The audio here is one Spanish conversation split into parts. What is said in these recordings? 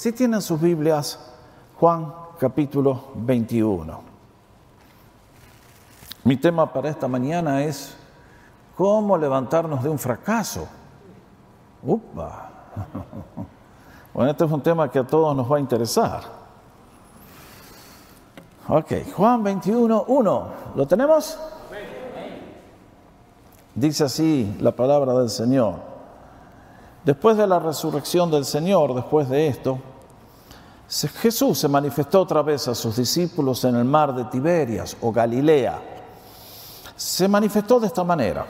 Si tienen sus Biblias, Juan capítulo 21. Mi tema para esta mañana es cómo levantarnos de un fracaso. Upa. Bueno, este es un tema que a todos nos va a interesar. Ok, Juan 21, 1. ¿Lo tenemos? Dice así la palabra del Señor. Después de la resurrección del Señor, después de esto, Jesús se manifestó otra vez a sus discípulos en el mar de Tiberias o Galilea. Se manifestó de esta manera.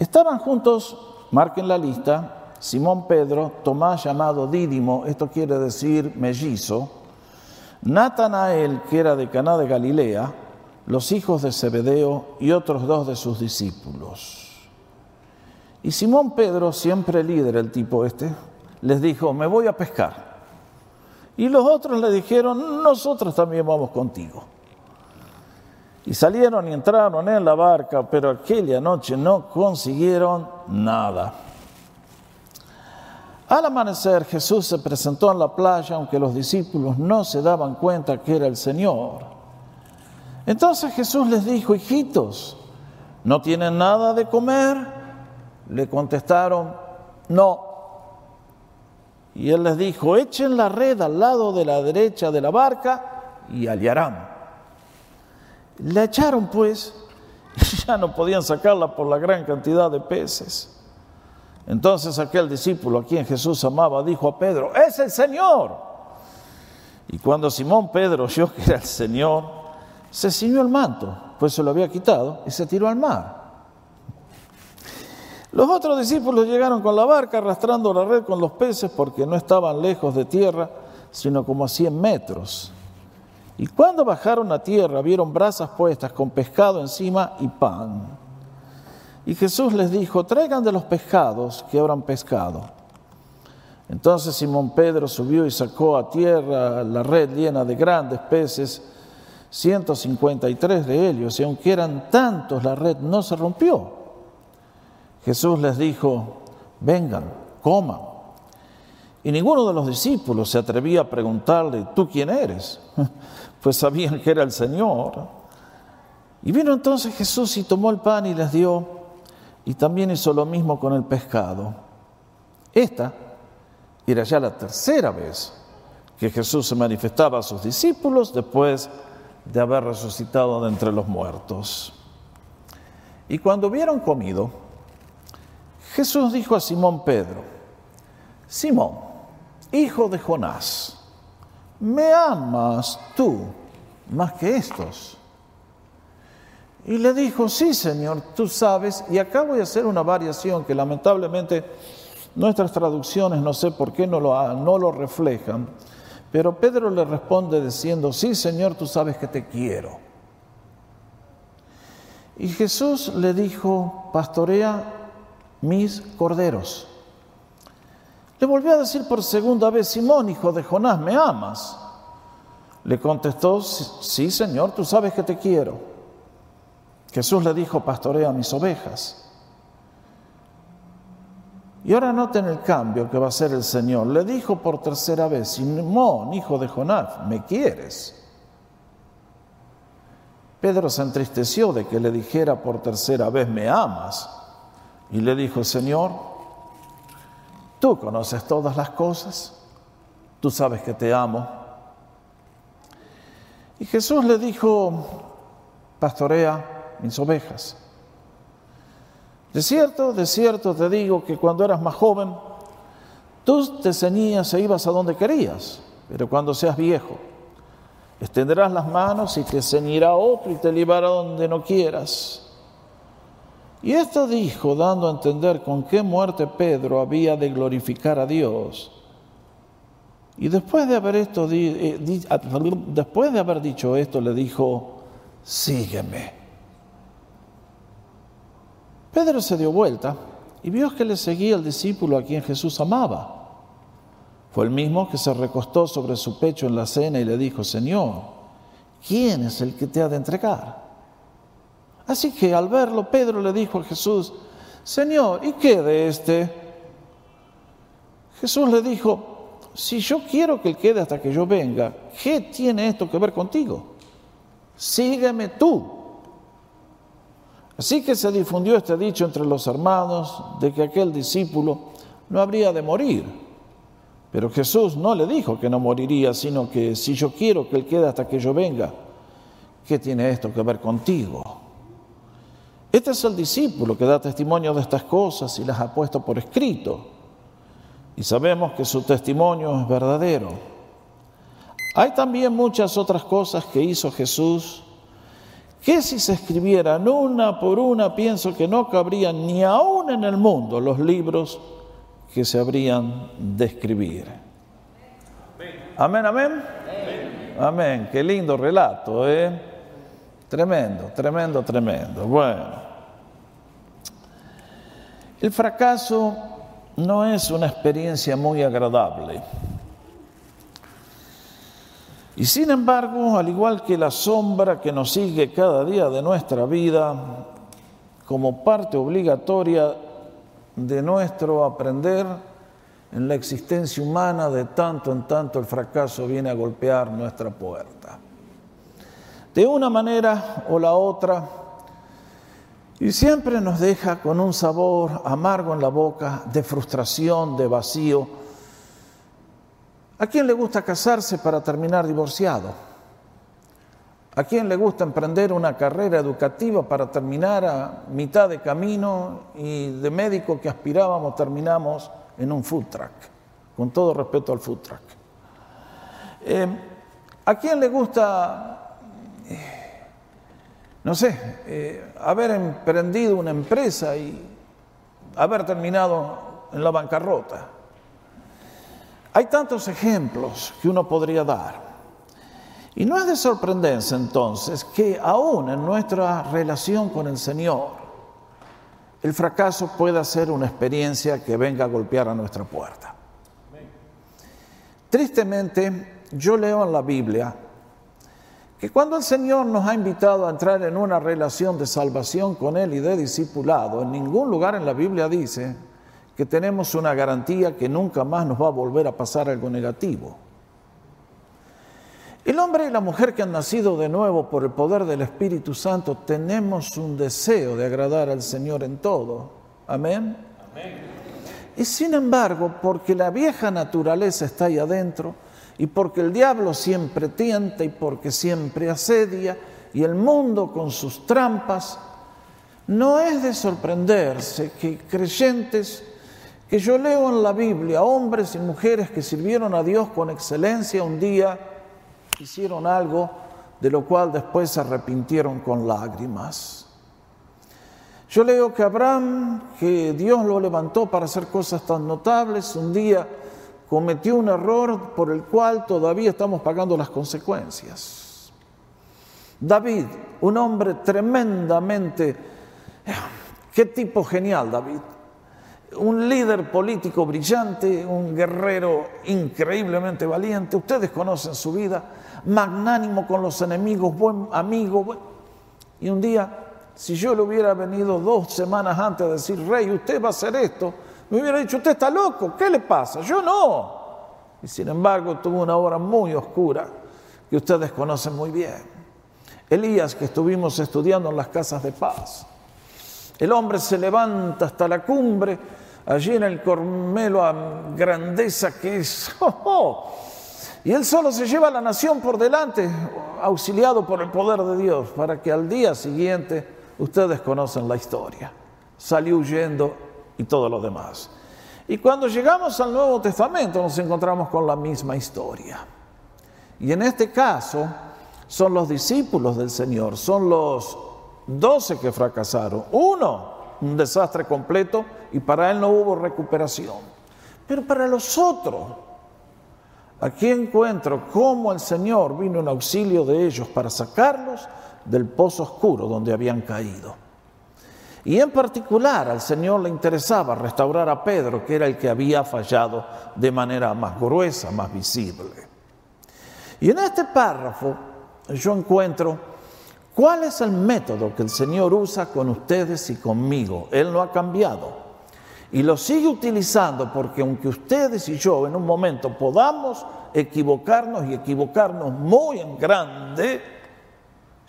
Estaban juntos, marquen la lista, Simón Pedro, Tomás llamado Dídimo, esto quiere decir mellizo, Natanael, que era de Caná de Galilea, los hijos de Zebedeo y otros dos de sus discípulos. Y Simón Pedro, siempre líder el tipo este, les dijo, me voy a pescar. Y los otros le dijeron, nosotros también vamos contigo. Y salieron y entraron en la barca, pero aquella noche no consiguieron nada. Al amanecer Jesús se presentó en la playa, aunque los discípulos no se daban cuenta que era el Señor. Entonces Jesús les dijo, hijitos, ¿no tienen nada de comer? Le contestaron, no. Y él les dijo, echen la red al lado de la derecha de la barca y hallarán. La echaron pues y ya no podían sacarla por la gran cantidad de peces. Entonces aquel discípulo a quien Jesús amaba dijo a Pedro, es el Señor. Y cuando Simón Pedro oyó que era el Señor, se ciñó el manto, pues se lo había quitado, y se tiró al mar. Los otros discípulos llegaron con la barca arrastrando la red con los peces porque no estaban lejos de tierra, sino como a 100 metros. Y cuando bajaron a tierra vieron brasas puestas con pescado encima y pan. Y Jesús les dijo, traigan de los pescados que habrán pescado. Entonces Simón Pedro subió y sacó a tierra la red llena de grandes peces, 153 de ellos, y aunque eran tantos, la red no se rompió. Jesús les dijo, vengan, coman. Y ninguno de los discípulos se atrevía a preguntarle, ¿tú quién eres? Pues sabían que era el Señor. Y vino entonces Jesús y tomó el pan y les dio y también hizo lo mismo con el pescado. Esta era ya la tercera vez que Jesús se manifestaba a sus discípulos después de haber resucitado de entre los muertos. Y cuando hubieron comido, Jesús dijo a Simón Pedro, Simón, hijo de Jonás, ¿me amas tú más que estos? Y le dijo, sí, Señor, tú sabes, y acá voy a hacer una variación que lamentablemente nuestras traducciones no sé por qué no lo, no lo reflejan, pero Pedro le responde diciendo, sí, Señor, tú sabes que te quiero. Y Jesús le dijo, pastorea mis corderos. Le volvió a decir por segunda vez, Simón, hijo de Jonás, ¿me amas? Le contestó, sí, Señor, tú sabes que te quiero. Jesús le dijo, pastorea mis ovejas. Y ahora noten el cambio que va a hacer el Señor. Le dijo por tercera vez, Simón, hijo de Jonás, ¿me quieres? Pedro se entristeció de que le dijera por tercera vez, ¿me amas? Y le dijo, Señor, tú conoces todas las cosas, tú sabes que te amo. Y Jesús le dijo, pastorea mis ovejas. De cierto, de cierto te digo que cuando eras más joven, tú te ceñías e ibas a donde querías, pero cuando seas viejo, extenderás las manos y te ceñirá otro y te llevará donde no quieras. Y esto dijo, dando a entender con qué muerte Pedro había de glorificar a Dios. Y después de haber, esto, eh, después de haber dicho esto, le dijo, sígueme. Pedro se dio vuelta y vio que le seguía el discípulo a quien Jesús amaba. Fue el mismo que se recostó sobre su pecho en la cena y le dijo, Señor, ¿quién es el que te ha de entregar? Así que al verlo, Pedro le dijo a Jesús, Señor, ¿y qué de este? Jesús le dijo, si yo quiero que él quede hasta que yo venga, ¿qué tiene esto que ver contigo? Sígueme tú. Así que se difundió este dicho entre los hermanos de que aquel discípulo no habría de morir. Pero Jesús no le dijo que no moriría, sino que si yo quiero que Él quede hasta que yo venga, ¿qué tiene esto que ver contigo? Este es el discípulo que da testimonio de estas cosas y las ha puesto por escrito. Y sabemos que su testimonio es verdadero. Hay también muchas otras cosas que hizo Jesús que si se escribieran una por una, pienso que no cabrían ni aún en el mundo los libros que se habrían de escribir. Amén, amén. Amén. Qué lindo relato, ¿eh? Tremendo, tremendo, tremendo. Bueno. El fracaso no es una experiencia muy agradable. Y sin embargo, al igual que la sombra que nos sigue cada día de nuestra vida, como parte obligatoria de nuestro aprender en la existencia humana, de tanto en tanto el fracaso viene a golpear nuestra puerta. De una manera o la otra, y siempre nos deja con un sabor amargo en la boca, de frustración, de vacío, ¿A quién le gusta casarse para terminar divorciado? ¿A quién le gusta emprender una carrera educativa para terminar a mitad de camino y de médico que aspirábamos terminamos en un food truck? Con todo respeto al food truck. Eh, ¿A quién le gusta, no sé, eh, haber emprendido una empresa y haber terminado en la bancarrota? Hay tantos ejemplos que uno podría dar. Y no es de sorprenderse entonces que aún en nuestra relación con el Señor, el fracaso pueda ser una experiencia que venga a golpear a nuestra puerta. Tristemente, yo leo en la Biblia que cuando el Señor nos ha invitado a entrar en una relación de salvación con Él y de discipulado, en ningún lugar en la Biblia dice que tenemos una garantía que nunca más nos va a volver a pasar algo negativo. El hombre y la mujer que han nacido de nuevo por el poder del Espíritu Santo tenemos un deseo de agradar al Señor en todo. Amén. Y sin embargo, porque la vieja naturaleza está ahí adentro y porque el diablo siempre tienta y porque siempre asedia y el mundo con sus trampas, no es de sorprenderse que creyentes que yo leo en la Biblia hombres y mujeres que sirvieron a Dios con excelencia un día, hicieron algo de lo cual después se arrepintieron con lágrimas. Yo leo que Abraham, que Dios lo levantó para hacer cosas tan notables, un día cometió un error por el cual todavía estamos pagando las consecuencias. David, un hombre tremendamente, qué tipo genial David, un líder político brillante, un guerrero increíblemente valiente, ustedes conocen su vida, magnánimo con los enemigos, buen amigo. Y un día, si yo le hubiera venido dos semanas antes a decir, rey, usted va a hacer esto, me hubiera dicho, usted está loco, ¿qué le pasa? Yo no. Y sin embargo tuvo una hora muy oscura que ustedes conocen muy bien. Elías, que estuvimos estudiando en las casas de paz. El hombre se levanta hasta la cumbre, allí en el Cormelo a grandeza que es. ¡Oh, oh! Y él solo se lleva a la nación por delante, auxiliado por el poder de Dios, para que al día siguiente ustedes conocen la historia. Salió huyendo y todo lo demás. Y cuando llegamos al Nuevo Testamento nos encontramos con la misma historia. Y en este caso son los discípulos del Señor, son los doce que fracasaron. Uno, un desastre completo y para él no hubo recuperación. Pero para los otros, aquí encuentro cómo el Señor vino en auxilio de ellos para sacarlos del pozo oscuro donde habían caído. Y en particular al Señor le interesaba restaurar a Pedro, que era el que había fallado de manera más gruesa, más visible. Y en este párrafo yo encuentro ¿Cuál es el método que el Señor usa con ustedes y conmigo? Él no ha cambiado. Y lo sigue utilizando porque aunque ustedes y yo en un momento podamos equivocarnos y equivocarnos muy en grande,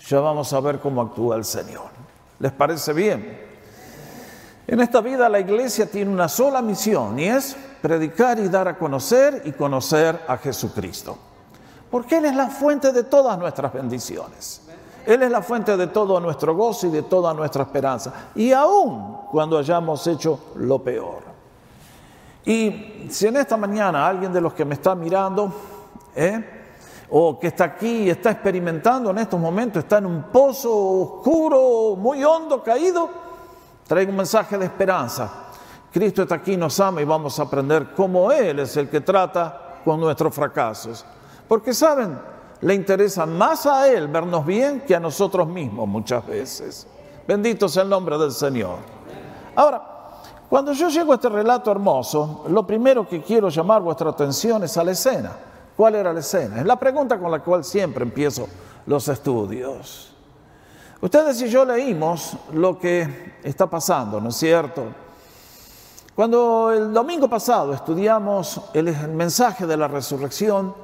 ya vamos a ver cómo actúa el Señor. ¿Les parece bien? En esta vida la iglesia tiene una sola misión y es predicar y dar a conocer y conocer a Jesucristo. Porque Él es la fuente de todas nuestras bendiciones. Él es la fuente de todo nuestro gozo y de toda nuestra esperanza. Y aún cuando hayamos hecho lo peor. Y si en esta mañana alguien de los que me está mirando, ¿eh? o que está aquí y está experimentando en estos momentos, está en un pozo oscuro, muy hondo, caído, traigo un mensaje de esperanza. Cristo está aquí, nos ama y vamos a aprender cómo Él es el que trata con nuestros fracasos. Porque saben, le interesa más a Él vernos bien que a nosotros mismos muchas veces. Bendito sea el nombre del Señor. Ahora, cuando yo llego a este relato hermoso, lo primero que quiero llamar vuestra atención es a la escena. ¿Cuál era la escena? Es la pregunta con la cual siempre empiezo los estudios. Ustedes y yo leímos lo que está pasando, ¿no es cierto? Cuando el domingo pasado estudiamos el, mensaje de la resurrección,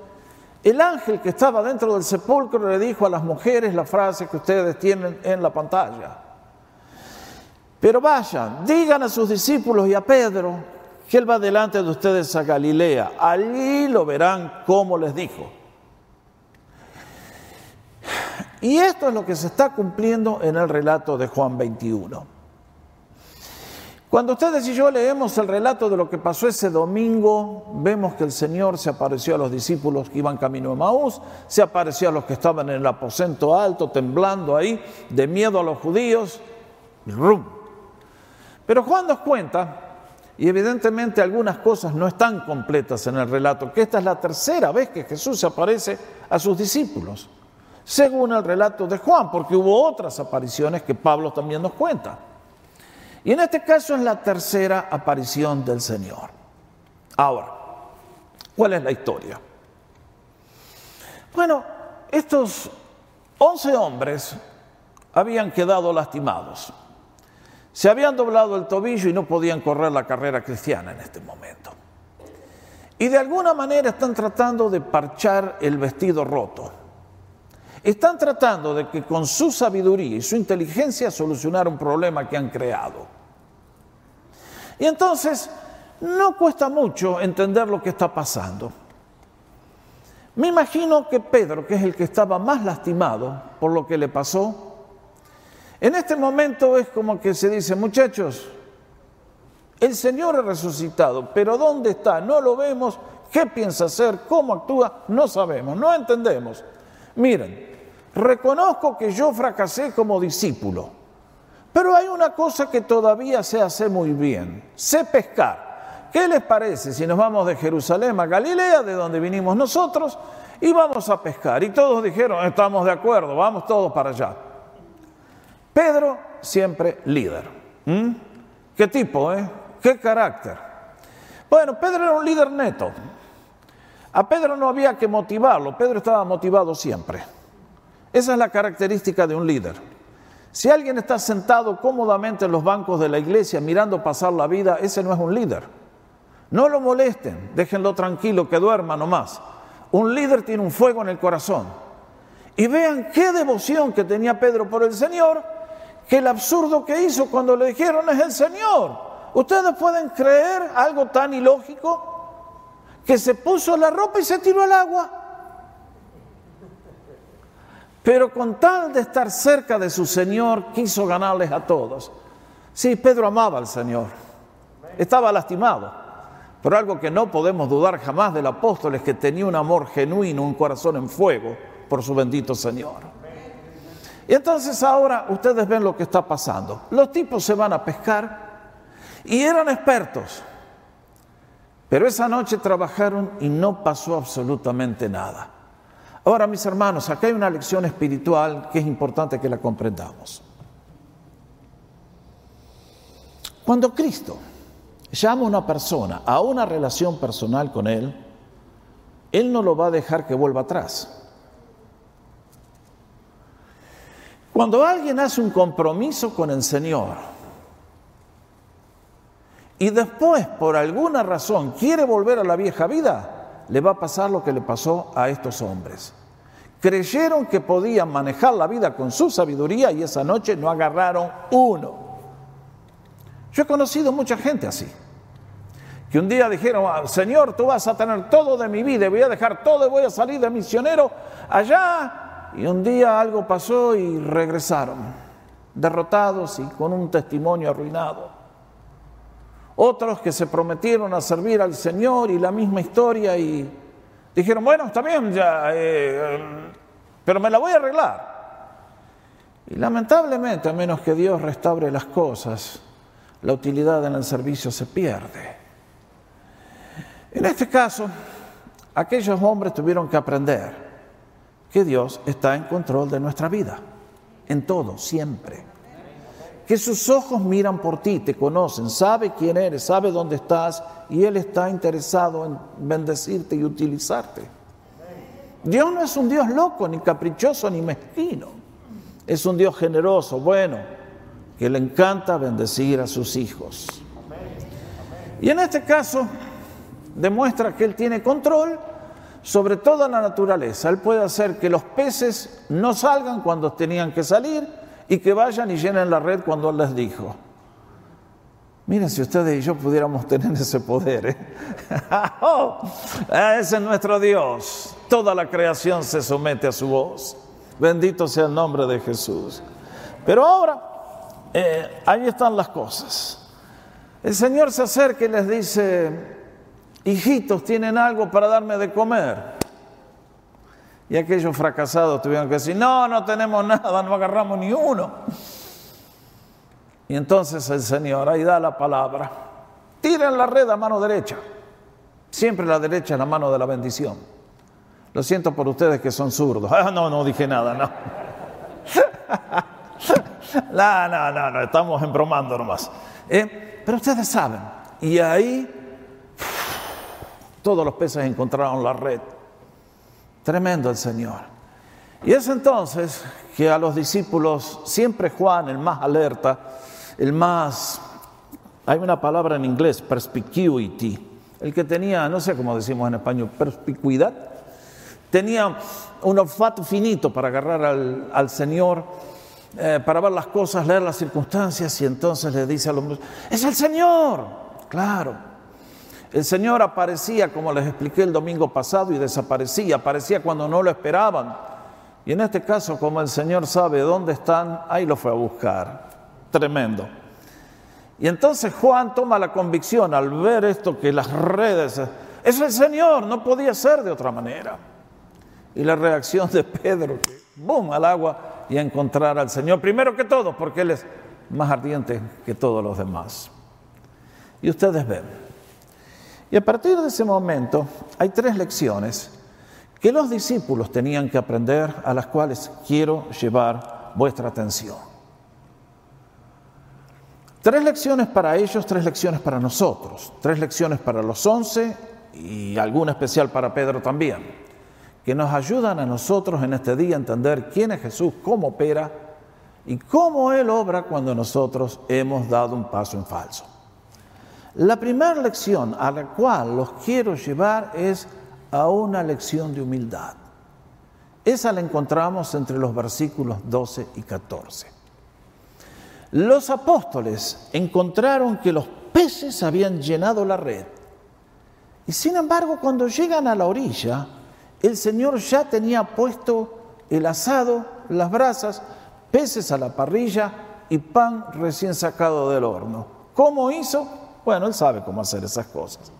el ángel que estaba dentro del sepulcro le dijo a las mujeres la frase que ustedes tienen en la pantalla. Pero vayan, digan a sus discípulos y a Pedro que él va delante de ustedes a Galilea. Allí lo verán como les dijo. Y esto es lo que se está cumpliendo en el relato de Juan 21. Cuando ustedes y yo leemos el relato de lo que pasó ese domingo, vemos que el Señor se apareció a los discípulos que iban camino a Maús, se apareció a los que estaban en el aposento alto, temblando ahí, de miedo a los judíos, ¡rum! Pero Juan nos cuenta, y evidentemente algunas cosas no están completas en el relato, que esta es la tercera vez que Jesús se aparece a sus discípulos, según el relato de Juan, porque hubo otras apariciones que Pablo también nos cuenta. Y en este caso es la tercera aparición del Señor. Ahora, ¿cuál es la historia? Bueno, estos once hombres habían quedado lastimados. Se habían doblado el tobillo y no podían correr la carrera cristiana en este momento. Y de alguna manera están tratando de parchar el vestido roto. Están tratando de que con su sabiduría y su inteligencia solucionar un problema que han creado. Y entonces no cuesta mucho entender lo que está pasando. Me imagino que Pedro, que es el que estaba más lastimado por lo que le pasó, en este momento es como que se dice, muchachos, el Señor ha resucitado, pero ¿dónde está? No lo vemos, ¿qué piensa hacer? ¿Cómo actúa? No sabemos, no entendemos. Miren, reconozco que yo fracasé como discípulo. Pero hay una cosa que todavía se hace muy bien, sé pescar. ¿Qué les parece si nos vamos de Jerusalén a Galilea, de donde vinimos nosotros, y vamos a pescar? Y todos dijeron, estamos de acuerdo, vamos todos para allá. Pedro siempre líder. ¿Mm? ¿Qué tipo, eh? ¿Qué carácter? Bueno, Pedro era un líder neto. A Pedro no había que motivarlo, Pedro estaba motivado siempre. Esa es la característica de un líder. Si alguien está sentado cómodamente en los bancos de la iglesia mirando pasar la vida, ese no es un líder. No lo molesten, déjenlo tranquilo, que duerma nomás. Un líder tiene un fuego en el corazón. Y vean qué devoción que tenía Pedro por el Señor, que el absurdo que hizo cuando le dijeron es el Señor. Ustedes pueden creer algo tan ilógico que se puso la ropa y se tiró al agua. Pero con tal de estar cerca de su Señor, quiso ganarles a todos. Sí, Pedro amaba al Señor. Estaba lastimado. Pero algo que no podemos dudar jamás del apóstol es que tenía un amor genuino, un corazón en fuego por su bendito Señor. Y entonces ahora ustedes ven lo que está pasando. Los tipos se van a pescar y eran expertos. Pero esa noche trabajaron y no pasó absolutamente nada. Ahora, mis hermanos, acá hay una lección espiritual que es importante que la comprendamos. Cuando Cristo llama a una persona a una relación personal con Él, Él no lo va a dejar que vuelva atrás. Cuando alguien hace un compromiso con el Señor y después, por alguna razón, quiere volver a la vieja vida, le va a pasar lo que le pasó a estos hombres. Creyeron que podían manejar la vida con su sabiduría y esa noche no agarraron uno. Yo he conocido mucha gente así, que un día dijeron, ah, Señor, tú vas a tener todo de mi vida, voy a dejar todo y voy a salir de misionero allá. Y un día algo pasó y regresaron, derrotados y con un testimonio arruinado. Otros que se prometieron a servir al Señor y la misma historia y dijeron, bueno, está bien, ya, eh, pero me la voy a arreglar. Y lamentablemente, a menos que Dios restaure las cosas, la utilidad en el servicio se pierde. En este caso, aquellos hombres tuvieron que aprender que Dios está en control de nuestra vida, en todo, siempre que sus ojos miran por ti, te conocen, sabe quién eres, sabe dónde estás y Él está interesado en bendecirte y utilizarte. Dios no es un Dios loco, ni caprichoso, ni mezquino. Es un Dios generoso, bueno, que le encanta bendecir a sus hijos. Y en este caso demuestra que Él tiene control sobre toda la naturaleza. Él puede hacer que los peces no salgan cuando tenían que salir y que vayan y llenen la red cuando Él les dijo. Miren, si ustedes y yo pudiéramos tener ese poder, ¿eh? oh, ese es nuestro Dios. Toda la creación se somete a su voz. Bendito sea el nombre de Jesús. Pero ahora, eh, ahí están las cosas. El Señor se acerca y les dice, hijitos, ¿tienen algo para darme de comer? Y aquellos fracasados tuvieron que decir, no, no tenemos nada, no agarramos ni uno. Y entonces el Señor ahí da la palabra, tiren la red a mano derecha. Siempre la derecha es la mano de la bendición. Lo siento por ustedes que son zurdos. Ah, no, no dije nada, no. no, no, no, no, estamos embromando nomás. Eh, pero ustedes saben, y ahí todos los peces encontraron la red. Tremendo el Señor. Y es entonces que a los discípulos, siempre Juan, el más alerta, el más, hay una palabra en inglés, perspicuity, el que tenía, no sé cómo decimos en español, perspicuidad, tenía un olfato finito para agarrar al, Señor, eh, para ver las cosas, leer las circunstancias, y entonces le dice al hombre, es el Señor, claro. El Señor aparecía, como les expliqué el domingo pasado, y desaparecía, aparecía cuando no lo esperaban. Y en este caso, como el Señor sabe dónde están, ahí lo fue a buscar. Tremendo. Y entonces Juan toma la convicción al ver esto que las redes, es el Señor, no podía ser de otra manera. Y la reacción de Pedro, ¡bum!, al agua y a encontrar al Señor, primero que todo, porque Él es más ardiente que todos los demás. Y ustedes ven, y a partir de ese momento hay tres lecciones que los discípulos tenían que aprender a las cuales quiero llevar vuestra atención. Tres lecciones para ellos, tres lecciones para nosotros, tres lecciones para los once y alguna especial para Pedro también, que nos ayudan a nosotros en este día a entender quién es Jesús, cómo opera y cómo Él obra cuando nosotros hemos dado un paso en falso. La primera lección a la cual los quiero llevar es a una lección de humildad. Esa la encontramos entre los versículos 12 y 14. Los apóstoles encontraron que los peces habían llenado la red. Y sin embargo, cuando llegan a la orilla, el Señor ya tenía puesto el asado, las brasas, peces a la parrilla y pan recién sacado del horno. ¿Cómo hizo? Bueno, Él sabe cómo hacer esas cosas.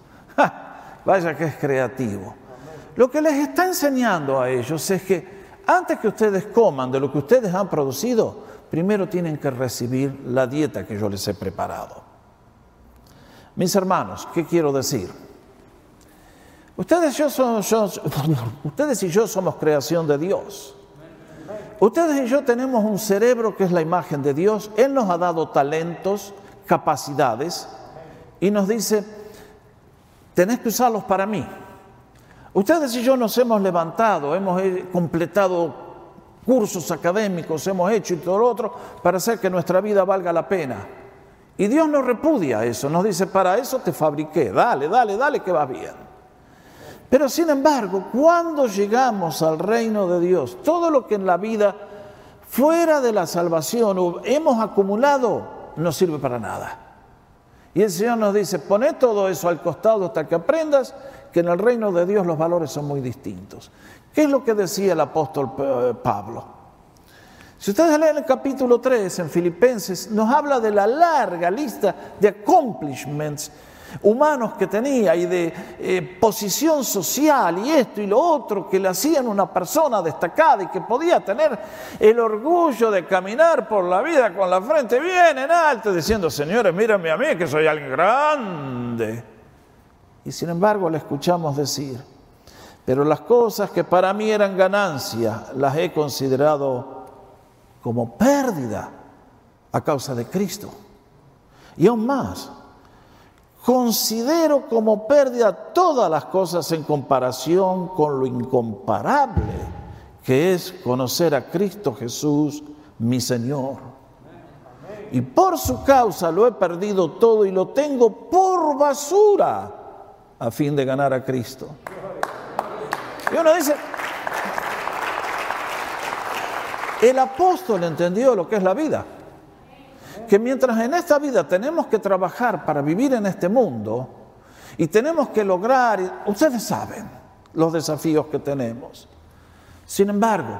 Vaya que es creativo. Lo que les está enseñando a ellos es que antes que ustedes coman de lo que ustedes han producido, primero tienen que recibir la dieta que yo les he preparado. Mis hermanos, ¿qué quiero decir? Ustedes, y yo somos creación de Dios. Ustedes y yo tenemos un cerebro que es la imagen de Dios. Él nos ha dado talentos, capacidades y nos dice, tenés que usarlos para mí. Ustedes y yo nos hemos levantado, hemos completado cursos académicos, hemos hecho y todo lo otro para hacer que nuestra vida valga la pena. Y Dios nos repudia eso, nos dice, para eso te fabriqué, dale, dale, dale, que va bien. Pero sin embargo, cuando llegamos al reino de Dios, todo lo que en la vida fuera de la salvación hemos acumulado no sirve para nada. Y el Señor nos dice, poné todo eso al costado hasta que aprendas que en el reino de Dios los valores son muy distintos. ¿Qué es lo que decía el apóstol eh, Pablo? Si ustedes leen el capítulo 3 en Filipenses, nos habla de la larga lista de accomplishments humanos que tenía y de eh, posición social y esto y lo otro que le hacían una persona destacada y que podía tener el orgullo de caminar por la vida con la frente bien en alto diciendo, señores, mírenme a mí que soy alguien grande. Y sin embargo le escuchamos decir, pero las cosas que para mí eran ganancia las he considerado como pérdida a causa de Cristo. Y aún más, considero como pérdida todas las cosas en comparación con lo incomparable que es conocer a Cristo Jesús, mi Señor. Y por su causa lo he perdido todo y lo tengo por basura a fin de ganar a Cristo. Y uno dice, el apóstol entendió lo que es la vida. Que mientras en esta vida tenemos que trabajar para vivir en este mundo y tenemos que lograr, ustedes saben los desafíos que tenemos. Sin embargo,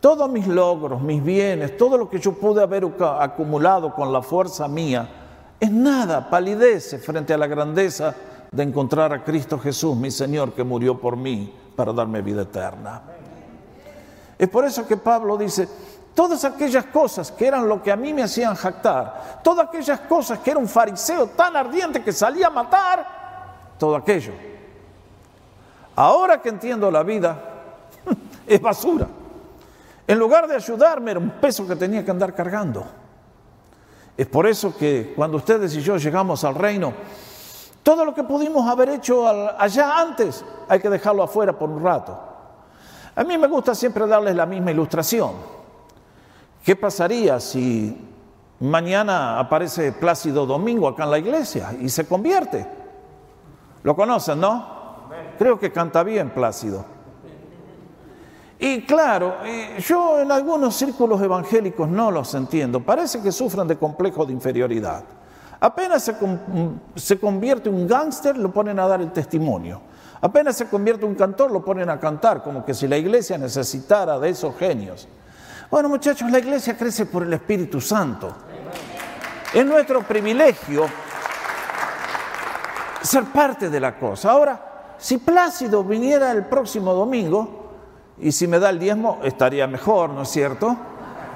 todos mis logros, mis bienes, todo lo que yo pude haber acumulado con la fuerza mía, es nada, palidece frente a la grandeza de encontrar a Cristo Jesús, mi Señor, que murió por mí para darme vida eterna. Es por eso que Pablo dice, todas aquellas cosas que eran lo que a mí me hacían jactar, todas aquellas cosas que era un fariseo tan ardiente que salía a matar, todo aquello. Ahora que entiendo la vida, es basura. En lugar de ayudarme, era un peso que tenía que andar cargando. Es por eso que cuando ustedes y yo llegamos al reino, todo lo que pudimos haber hecho allá antes, hay que dejarlo afuera por un rato. A mí me gusta siempre darles la misma ilustración. ¿Qué pasaría si mañana aparece Plácido Domingo acá en la iglesia y se convierte? ¿Lo conocen, no? Creo que canta bien Plácido. Y claro, eh, yo en algunos círculos evangélicos no los entiendo. Parece que sufren de complejo de inferioridad. Apenas se, convierte un gángster, lo ponen a dar el testimonio. Apenas se convierte un cantor, lo ponen a cantar, como que si la iglesia necesitara de esos genios. Bueno, muchachos, la iglesia crece por el Espíritu Santo. Es nuestro privilegio ser parte de la cosa. Ahora, si Plácido viniera el próximo domingo, y si me da el diezmo, estaría mejor, ¿no es cierto?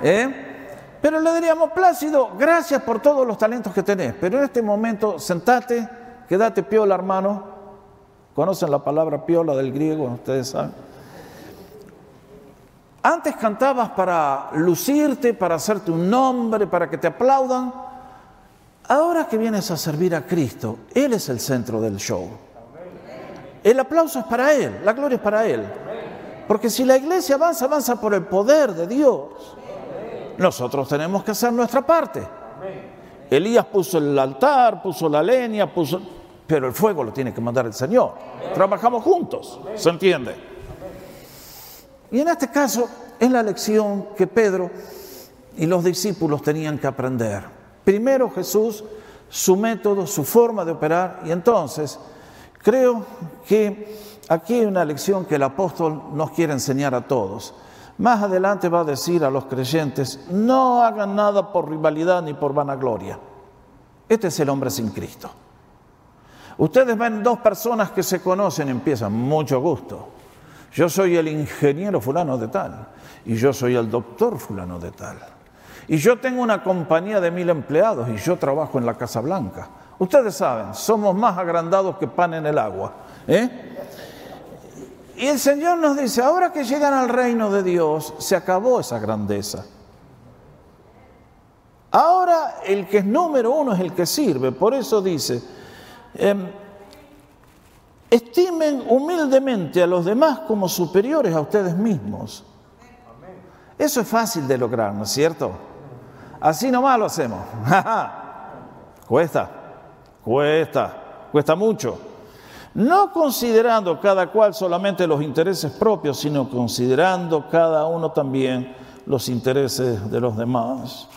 ¿Eh? Pero le diríamos, Plácido, gracias por todos los talentos que tenés, pero en este momento sentate, quédate piola, hermano, ¿Conocen la palabra piola del griego? Ustedes saben. Antes cantabas para lucirte, para hacerte un nombre, para que te aplaudan. Ahora que vienes a servir a Cristo, Él es el centro del show. El aplauso es para Él, la gloria es para Él. Porque si la iglesia avanza, avanza por el poder de Dios. Nosotros tenemos que hacer nuestra parte. Elías puso el altar, puso la leña, puso pero el fuego lo tiene que mandar el Señor. Trabajamos juntos, ¿se entiende? Y en este caso es la lección que Pedro y los discípulos tenían que aprender. Primero Jesús, su método, su forma de operar, y entonces creo que aquí hay una lección que el apóstol nos quiere enseñar a todos. Más adelante va a decir a los creyentes, no hagan nada por rivalidad ni por vanagloria. Este es el hombre sin Cristo. Ustedes ven dos personas que se conocen empiezan, mucho gusto. Yo soy el ingeniero fulano de tal y yo soy el doctor fulano de tal. Y yo tengo una compañía de mil empleados y yo trabajo en la Casa Blanca. Ustedes saben, somos más agrandados que pan en el agua. ¿eh? Y el Señor nos dice, ahora que llegan al reino de Dios, se acabó esa grandeza. Ahora el que es número uno es el que sirve. Por eso dice, Em, estimen humildemente a los demás como superiores a ustedes mismos. Eso es fácil de lograr, ¿no es cierto? Así nomás lo hacemos. Cuesta, cuesta, cuesta mucho. No considerando cada cual solamente los intereses propios, sino considerando cada uno también los intereses de los demás.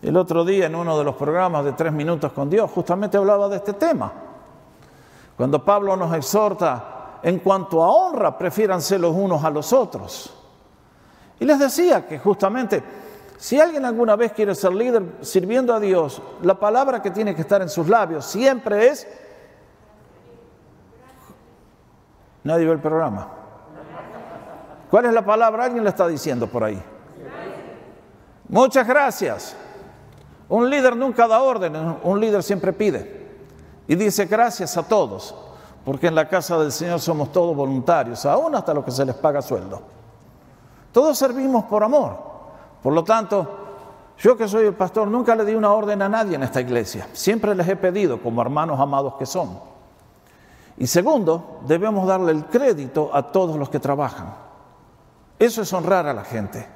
El otro día en uno de los programas de tres minutos con Dios justamente hablaba de este tema. Cuando Pablo nos exhorta en cuanto a honra, prefiéranse los unos a los otros. Y les decía que justamente si alguien alguna vez quiere ser líder sirviendo a Dios, la palabra que tiene que estar en sus labios siempre es... Nadie ve el programa. ¿Cuál es la palabra? Alguien le está diciendo por ahí. Muchas gracias. Un líder nunca da orden, un líder siempre pide. Y dice gracias a todos, porque en la casa del Señor somos todos voluntarios, aún hasta los que se les paga sueldo. Todos servimos por amor. Por lo tanto, yo que soy el pastor nunca le di una orden a nadie en esta iglesia. Siempre les he pedido, como hermanos amados que son. Y segundo, debemos darle el crédito a todos los que trabajan. Eso es honrar a la gente.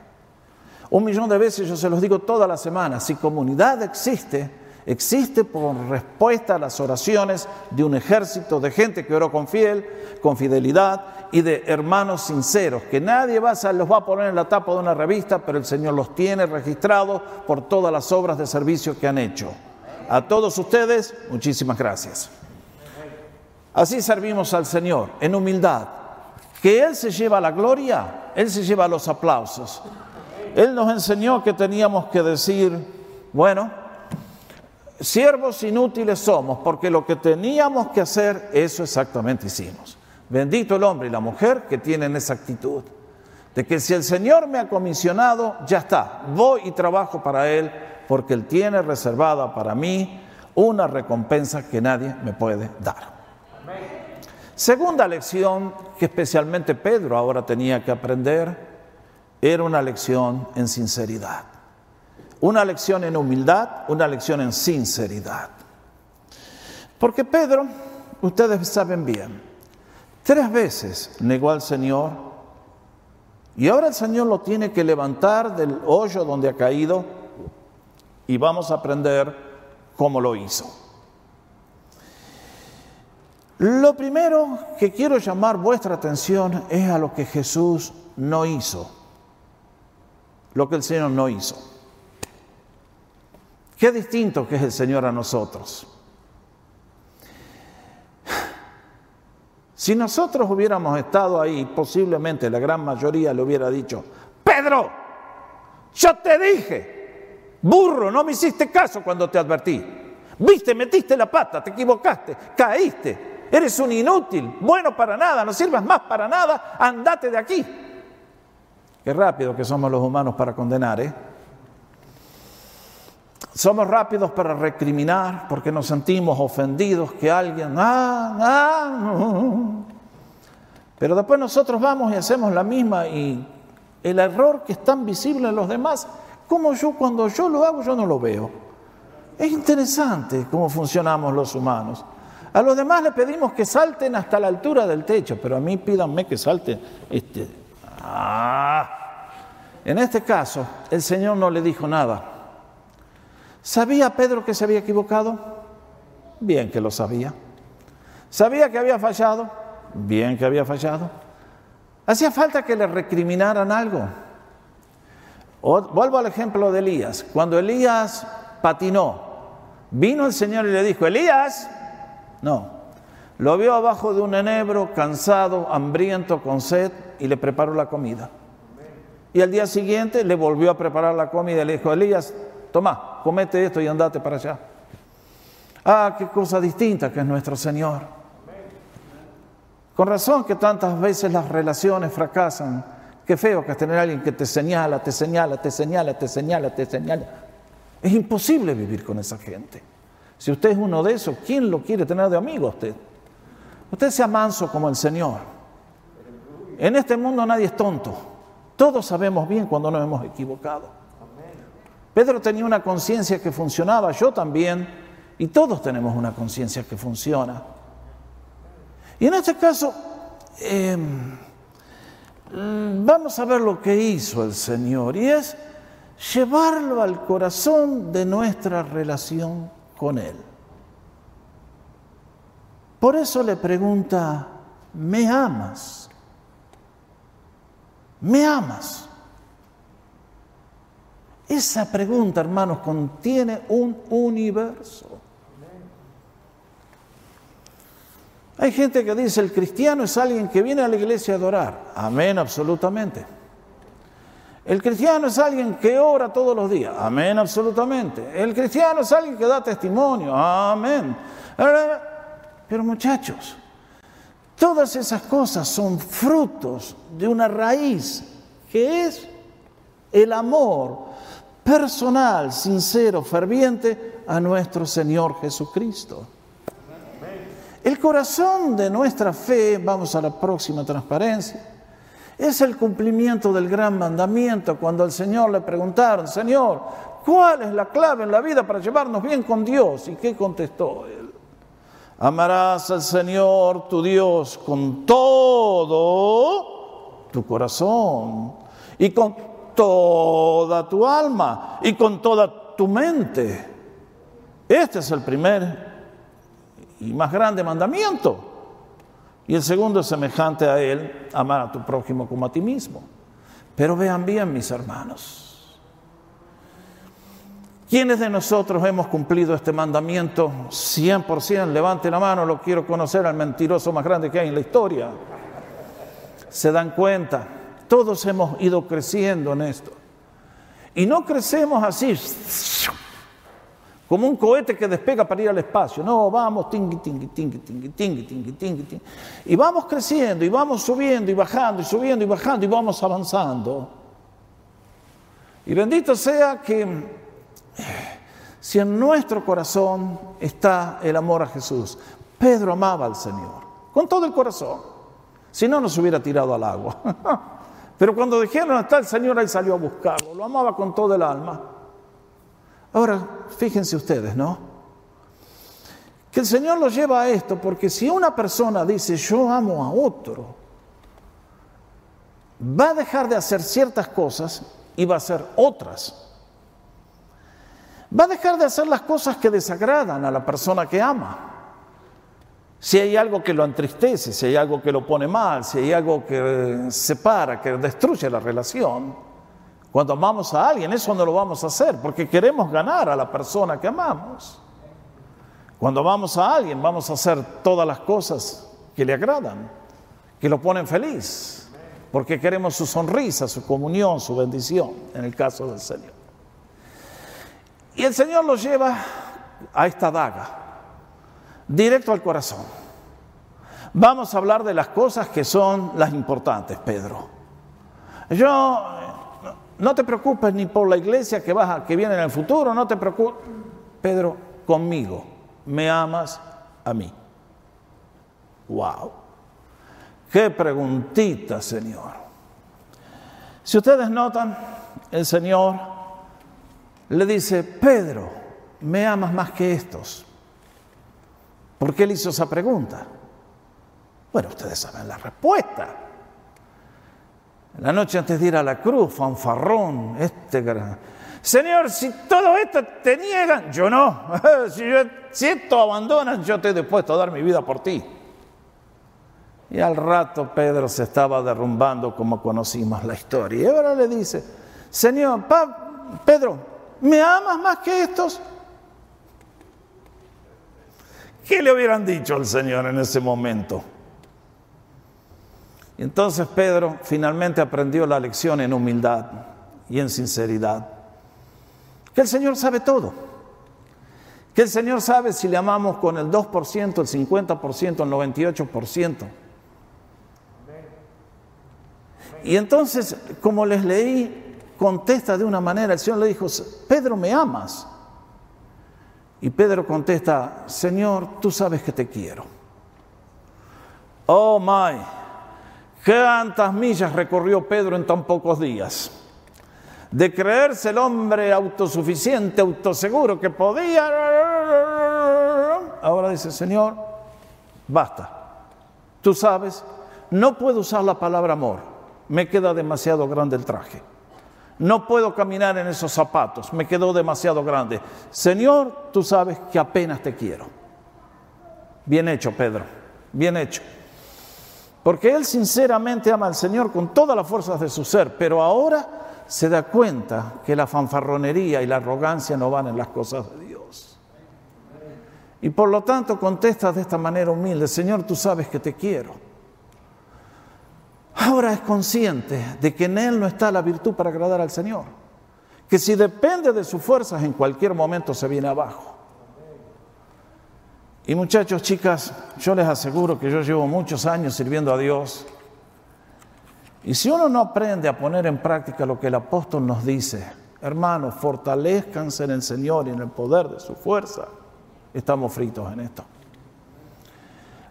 Un millón de veces yo se los digo toda la semana, si comunidad existe, existe por respuesta a las oraciones de un ejército de gente que oró con fiel, con fidelidad y de hermanos sinceros, que nadie va a, los va a poner en la tapa de una revista, pero el Señor los tiene registrados por todas las obras de servicio que han hecho. A todos ustedes, muchísimas gracias. Así servimos al Señor, en humildad. Que Él se lleva la gloria, Él se lleva los aplausos. Él nos enseñó que teníamos que decir, bueno, siervos inútiles somos, porque lo que teníamos que hacer, eso exactamente hicimos. Bendito el hombre y la mujer que tienen esa actitud, de que si el Señor me ha comisionado, ya está, voy y trabajo para Él, porque Él tiene reservada para mí una recompensa que nadie me puede dar. Segunda lección que especialmente Pedro ahora tenía que aprender era una lección en sinceridad. Una lección en humildad, una lección en sinceridad. Porque Pedro, ustedes saben bien, tres veces negó al Señor y ahora el Señor lo tiene que levantar del hoyo donde ha caído y vamos a aprender cómo lo hizo. Lo primero que quiero llamar vuestra atención es a lo que Jesús no hizo lo que el Señor no hizo. Qué distinto que es el Señor a nosotros. Si nosotros hubiéramos estado ahí, posiblemente la gran mayoría le hubiera dicho, Pedro, yo te dije, burro, no me hiciste caso cuando te advertí. Viste, metiste la pata, te equivocaste, caíste, eres un inútil, bueno para nada, no sirvas más para nada, andate de aquí. Qué rápido que somos los humanos para condenar, ¿eh? Somos rápidos para recriminar porque nos sentimos ofendidos que alguien, ah, ah, pero después nosotros vamos y hacemos la misma y el error que es tan visible en los demás, como yo cuando yo lo hago yo no lo veo. Es interesante cómo funcionamos los humanos. A los demás le pedimos que salten hasta la altura del techo, pero a mí pídanme que salten este, Ah, en este caso, el Señor no le dijo nada. ¿Sabía Pedro que se había equivocado? Bien que lo sabía. ¿Sabía que había fallado? Bien que había fallado. ¿Hacía falta que le recriminaran algo? vuelvo al ejemplo de Elías. Cuando Elías patinó, vino el Señor y le dijo, Elías, no, lo vio abajo de un enebro, cansado, hambriento, con sed, y le preparó la comida. Y al día siguiente le volvió a preparar la comida y le dijo, Elías, toma, comete esto y andate para allá. Ah, qué cosa distinta que es nuestro Señor. Con razón que tantas veces las relaciones fracasan. Qué feo que es tener a alguien que te señala, te señala, te señala, te señala, te señala. Es imposible vivir con esa gente. Si usted es uno de esos, ¿quién lo quiere tener de amigo a usted? Usted sea manso como el Señor. En este mundo nadie es tonto. Todos sabemos bien cuando nos hemos equivocado. Pedro tenía una conciencia que funcionaba, yo también, y todos tenemos una conciencia que funciona. Y en este caso, em, vamos a ver lo que hizo el Señor, y es llevarlo al corazón de nuestra relación con Él. Por eso le pregunta, ¿me amas? ¿Me amas? Esa pregunta, hermanos, contiene un universo. Hay gente que dice, el cristiano es alguien que viene a la iglesia a adorar. Amén, absolutamente. El cristiano es alguien que ora todos los días. Amén, absolutamente. El cristiano es alguien que da testimonio. Amén. Pero muchachos, todas esas cosas son frutos de una raíz que es el amor personal, sincero, ferviente a nuestro Señor Jesucristo. El corazón de nuestra fe, vamos a la próxima transparencia, es el cumplimiento del gran mandamiento. Cuando al Señor le preguntaron, Señor, ¿cuál es la clave en la vida para llevarnos bien con Dios? ¿Y qué contestó él? Amarás al Señor tu Dios con todo tu corazón y con toda tu alma y con toda tu mente. Este es el primer y más grande mandamiento. Y el segundo es semejante a él, amar a tu prójimo como a ti mismo. Pero vean bien, mis hermanos, ¿quiénes de nosotros hemos cumplido este mandamiento 100%? Levante la mano, lo quiero conocer al mentiroso más grande que hay en la historia. Se dan cuenta, todos hemos ido creciendo en esto. Y no crecemos así, como un cohete que despega para ir al espacio. No, vamos, tingui, tingui, tingui, tingui, tingui, tingui, tingui, tingui. Y vamos creciendo, y vamos subiendo, y bajando, y subiendo, y bajando, y vamos avanzando. Y bendito sea que si en nuestro corazón está el amor a Jesús, Pedro amaba al Señor, con todo el corazón. Si no, nos hubiera tirado al agua. Pero cuando dijeron está el Señor, él salió a buscarlo, lo amaba con todo el alma. Ahora, fíjense ustedes, ¿no? Que el Señor los lleva a esto, porque si una persona dice yo amo a otro, va a dejar de hacer ciertas cosas y va a hacer otras. Va a dejar de hacer las cosas que desagradan a la persona que ama. Si hay algo que lo entristece, si hay algo que lo pone mal, si hay algo que separa, que destruye la relación, cuando amamos a alguien, eso no lo vamos a hacer porque queremos ganar a la persona que amamos. Cuando amamos a alguien, vamos a hacer todas las cosas que le agradan, que lo ponen feliz, porque queremos su sonrisa, su comunión, su bendición, en el caso del Señor. Y el Señor lo lleva a esta daga, directo al corazón. Vamos a hablar de las cosas que son las importantes, Pedro. Yo no te preocupes ni por la iglesia que, vas que viene en el futuro, no te preocupes. Pedro, conmigo, me amas a mí. ¡Wow! ¡Qué preguntita, Señor! Si ustedes notan, el Señor le dice, Pedro, me amas más que estos. ¿Por qué él hizo esa pregunta? Bueno, ustedes saben la respuesta. La noche antes de ir a la cruz, fanfarrón, este Señor, si todo esto te niegan, yo no. si, si esto abandonan, yo estoy dispuesto a dar mi vida por ti. Y al rato Pedro se estaba derrumbando como conocimos la historia. Y ahora le dice, Señor, Pedro, ¿me amas más que estos? ¿Qué le hubieran dicho al Señor en ese momento? entonces Pedro finalmente aprendió la lección en humildad y en sinceridad. Que el Señor sabe todo. Que el Señor sabe si le amamos con el 2%, el 50%, el 98%. Y entonces, como les leí, contesta de una manera, el Señor le dijo, Pedro, ¿me amas? Y Pedro contesta, Señor, tú sabes que te quiero. Oh, my. ¿Cuántas millas recorrió Pedro en tan pocos días? De creerse el hombre autosuficiente, autoseguro que podía. Ahora dice, Señor, basta. Tú sabes, no puedo usar la palabra amor. Me queda demasiado grande el traje. No puedo caminar en esos zapatos, me quedó demasiado grande. Señor, tú sabes que apenas te quiero. Bien hecho, Pedro, bien hecho. Porque él sinceramente ama al Señor con todas las fuerzas de su ser, pero ahora se da cuenta que la fanfarronería y la arrogancia no van en las cosas de Dios. Y por lo tanto contesta de esta manera humilde, Señor, tú sabes que te quiero. Ahora es consciente de que en Él no está la virtud para agradar al Señor, que si depende de sus fuerzas en cualquier momento se viene abajo. Y muchachos, chicas, yo les aseguro que yo llevo muchos años sirviendo a Dios. Y si uno no aprende a poner en práctica lo que el apóstol nos dice, hermanos, fortalezcanse en el Señor y en el poder de su fuerza, estamos fritos en esto.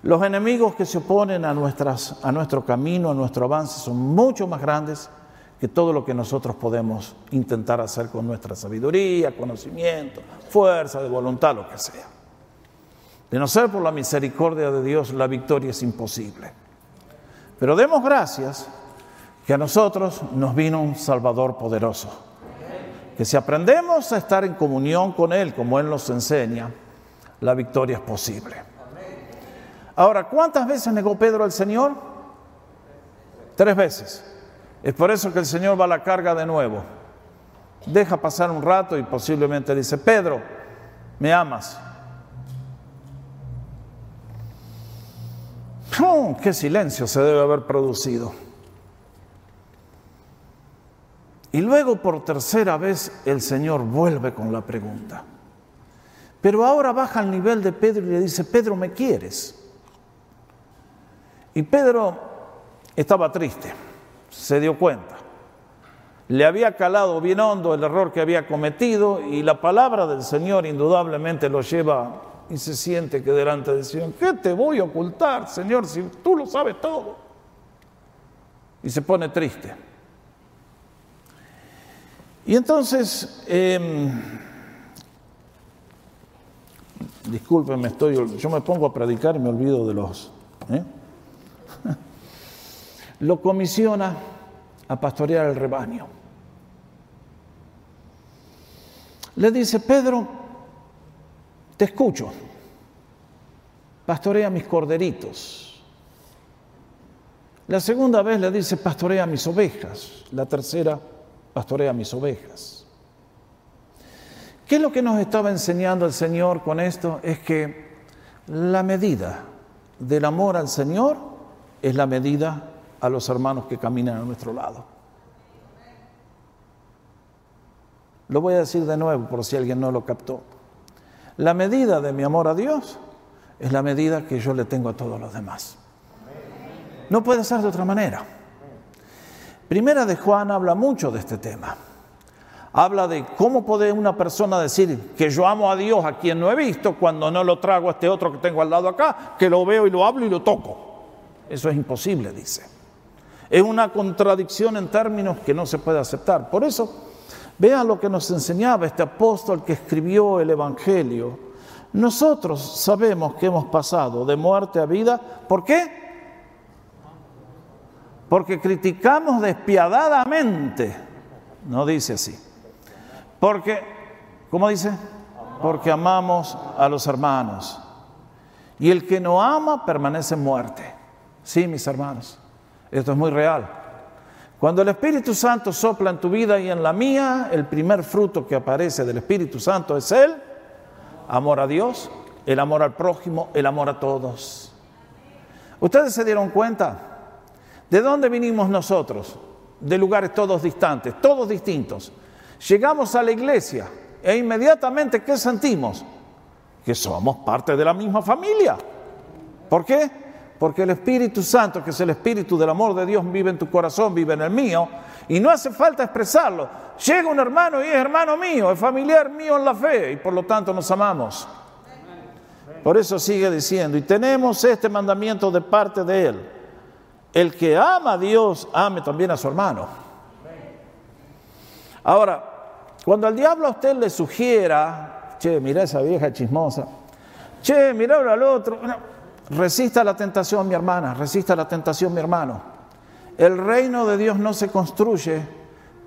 Los enemigos que se oponen a, nuestras, a nuestro camino, a nuestro avance, son mucho más grandes que todo lo que nosotros podemos intentar hacer con nuestra sabiduría, conocimiento, fuerza de voluntad, lo que sea. De no ser por la misericordia de Dios, la victoria es imposible. Pero demos gracias que a nosotros nos vino un Salvador poderoso. Que si aprendemos a estar en comunión con Él, como Él nos enseña, la victoria es posible. Ahora, ¿cuántas veces negó Pedro al Señor? Tres veces. Es por eso que el Señor va a la carga de nuevo. Deja pasar un rato y posiblemente dice, Pedro, ¿me amas? ¡Oh, ¡Qué silencio se debe haber producido! Y luego por tercera vez el Señor vuelve con la pregunta. Pero ahora baja al nivel de Pedro y le dice, Pedro, ¿me quieres? Y Pedro estaba triste, se dio cuenta. Le había calado bien hondo el error que había cometido y la palabra del Señor indudablemente lo lleva y se siente que delante del Señor, ¿qué te voy a ocultar, Señor, si tú lo sabes todo? Y se pone triste. Y entonces, eh, estoy, yo me pongo a predicar y me olvido de los... ¿eh? Lo comisiona a pastorear el rebaño. Le dice, Pedro, te escucho. Pastorea mis corderitos. La segunda vez le dice, pastorea mis ovejas. La tercera, pastorea mis ovejas. ¿Qué es lo que nos estaba enseñando el Señor con esto? Es que la medida del amor al Señor es la medida a los hermanos que caminan a nuestro lado. Lo voy a decir de nuevo por si alguien no lo captó. La medida de mi amor a Dios es la medida que yo le tengo a todos los demás. No puede ser de otra manera. Primera de Juan habla mucho de este tema. Habla de cómo puede una persona decir que yo amo a Dios a quien no he visto cuando no lo trago a este otro que tengo al lado acá, que lo veo y lo hablo y lo toco. Eso es imposible, dice. Es una contradicción en términos que no se puede aceptar. Por eso Vean lo que nos enseñaba este apóstol que escribió el Evangelio. Nosotros sabemos que hemos pasado de muerte a vida. ¿Por qué? Porque criticamos despiadadamente. No dice así. Porque, ¿cómo dice? Porque amamos a los hermanos. Y el que no ama permanece en muerte. Sí, mis hermanos. Esto es muy real. Cuando el Espíritu Santo sopla en tu vida y en la mía, el primer fruto que aparece del Espíritu Santo es el amor a Dios, el amor al prójimo, el amor a todos. ¿Ustedes se dieron cuenta? ¿De dónde vinimos nosotros? De lugares todos distantes, todos distintos. Llegamos a la iglesia e inmediatamente, ¿qué sentimos? Que somos parte de la misma familia. ¿Por qué? Porque el Espíritu Santo, que es el Espíritu del amor de Dios, vive en tu corazón, vive en el mío, y no hace falta expresarlo. Llega un hermano y es hermano mío, es familiar mío en la fe, y por lo tanto nos amamos. Por eso sigue diciendo, y tenemos este mandamiento de parte de Él. El que ama a Dios, ame también a su hermano. Ahora, cuando el diablo a usted le sugiera, che, mira esa vieja chismosa, che, mira al otro, Resista la tentación, mi hermana, resista la tentación, mi hermano. El reino de Dios no se construye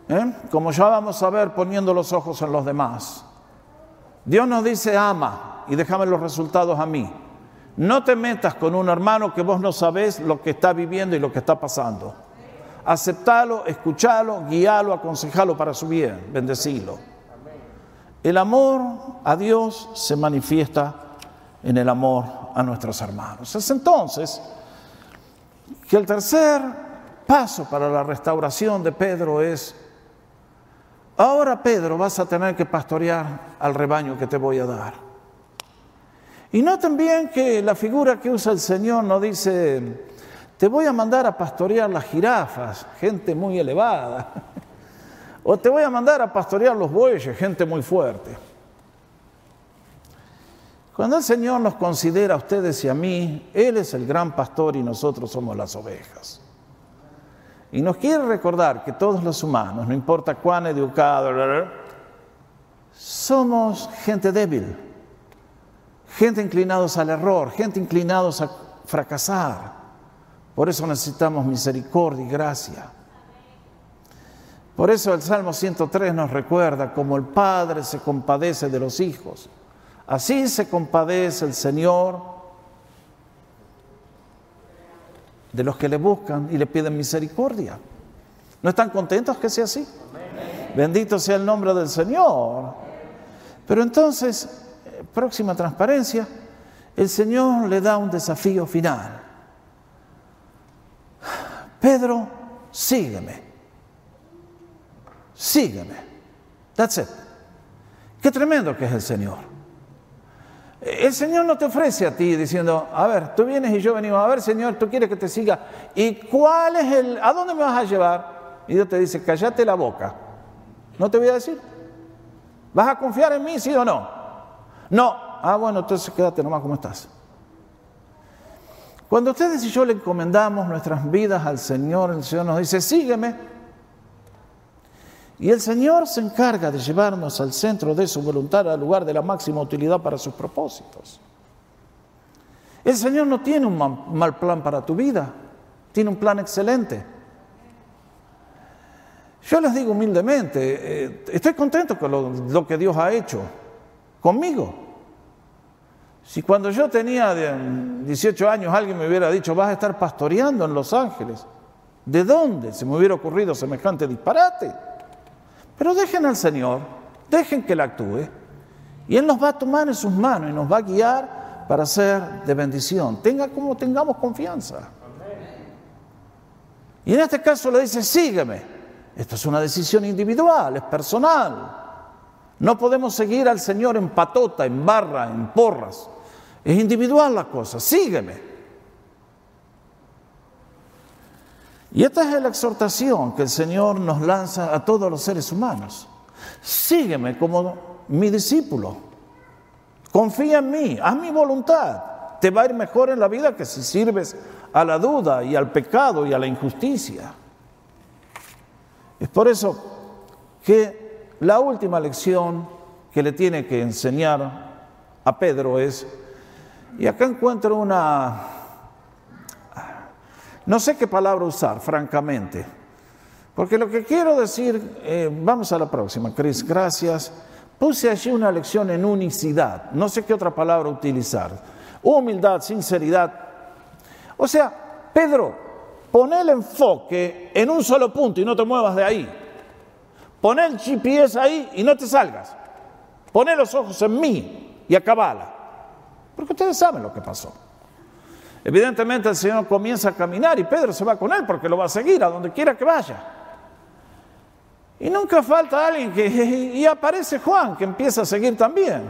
¿eh? como ya vamos a ver poniendo los ojos en los demás. Dios nos dice ama y déjame los resultados a mí. No te metas con un hermano que vos no sabés lo que está viviendo y lo que está pasando. Aceptalo, escuchalo, guíalo, aconsejalo para su bien, bendecilo. El amor a Dios se manifiesta en el amor a nuestros hermanos. Es entonces que el tercer paso para la restauración de Pedro es, ahora Pedro vas a tener que pastorear al rebaño que te voy a dar. Y noten bien que la figura que usa el Señor no dice, te voy a mandar a pastorear las jirafas, gente muy elevada, o te voy a mandar a pastorear los bueyes, gente muy fuerte. Cuando el Señor nos considera a ustedes y a mí, Él es el gran pastor y nosotros somos las ovejas. Y nos quiere recordar que todos los humanos, no importa cuán educados, somos gente débil, gente inclinados al error, gente inclinados a fracasar. Por eso necesitamos misericordia y gracia. Por eso el Salmo 103 nos recuerda cómo el Padre se compadece de los hijos. Así se compadece el Señor de los que le buscan y le piden misericordia. ¿No están contentos que sea así? Bendito sea el nombre del Señor. Pero entonces, eh, próxima transparencia, el Señor le da un desafío final. Pedro, sígueme. Sígueme. That's it. Qué tremendo que es el Señor. El Señor no te ofrece a ti diciendo, a ver, tú vienes y yo venimos, a ver Señor, tú quieres que te siga. ¿Y cuál es el, a dónde me vas a llevar? Y Dios te dice, cállate la boca. ¿No te voy a decir? ¿Vas a confiar en mí, sí o no? No. Ah, bueno, entonces quédate nomás como estás. Cuando ustedes y yo le encomendamos nuestras vidas al Señor, el Señor nos dice, sígueme. Y el Señor se encarga de llevarnos al centro de su voluntad, al lugar de la máxima utilidad para sus propósitos. El Señor no tiene un mal plan para tu vida, tiene un plan excelente. Yo les digo humildemente, eh, estoy contento con lo, lo, que Dios ha hecho conmigo. Si cuando yo tenía 18 años alguien me hubiera dicho, vas a estar pastoreando en Los Ángeles, ¿de dónde se me hubiera ocurrido semejante disparate? Pero dejen al Señor, dejen que Él actúe y Él nos va a tomar en sus manos y nos va a guiar para ser de bendición. Tenga como tengamos confianza. Y en este caso le dice, sígueme. Esto es una decisión individual, es personal. No podemos seguir al Señor en patota, en barra, en porras. Es individual la cosa, sígueme. Y esta es la exhortación que el Señor nos lanza a todos los seres humanos. Sígueme como mi discípulo. Confía en mí, haz mi voluntad. Te va a ir mejor en la vida que si sirves a la duda y al pecado y a la injusticia. Es por eso que la última lección que le tiene que enseñar a Pedro es, y acá encuentro una no sé qué palabra usar, francamente. Porque lo que quiero decir, eh, vamos a la próxima, Cris, gracias. Puse allí una lección en unicidad, no sé qué otra palabra utilizar. Humildad, sinceridad. O sea, Pedro, pon el enfoque en un solo punto y no te muevas de ahí. Pon el GPS ahí y no te salgas. Pon los ojos en mí y acabala. Porque ustedes saben lo que pasó. Evidentemente el Señor comienza a caminar y Pedro se va con él porque lo va a seguir a donde quiera que vaya. Y nunca falta alguien que... Y aparece Juan que empieza a seguir también.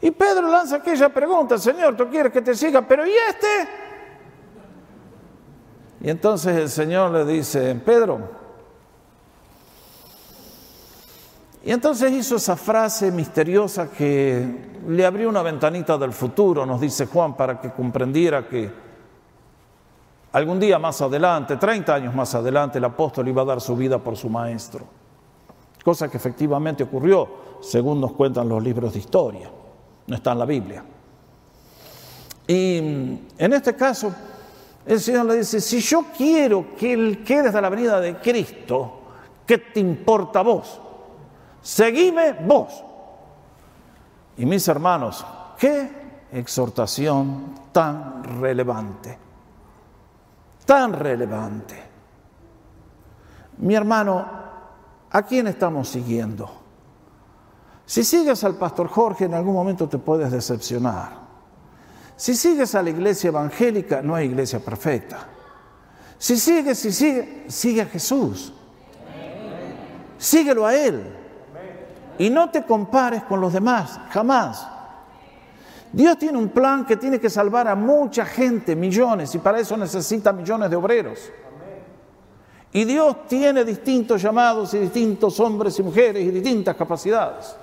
Y Pedro lanza aquella pregunta, Señor, tú quieres que te siga, pero ¿y este? Y entonces el Señor le dice, Pedro, y entonces hizo esa frase misteriosa que le abrió una ventanita del futuro, nos dice Juan, para que comprendiera que algún día más adelante, 30 años más adelante, el apóstol iba a dar su vida por su maestro. Cosa que efectivamente ocurrió, según nos cuentan los libros de historia, no está en la Biblia. Y en este caso, el Señor le dice, si yo quiero que Él quede hasta la venida de Cristo, ¿Qué te importa vos? Seguime vos. Y mis hermanos, qué exhortación tan relevante, tan relevante. Mi hermano, ¿a quién estamos siguiendo? Si sigues al pastor Jorge, en algún momento te puedes decepcionar. Si sigues a la iglesia evangélica, no hay iglesia perfecta. Si sigues, si sigue, sigue a Jesús. Síguelo a Él. Y no te compares con los demás, jamás. Dios tiene un plan que tiene que salvar a mucha gente, millones, y para eso necesita millones de obreros. Y Dios tiene distintos llamados y distintos hombres y mujeres y distintas capacidades.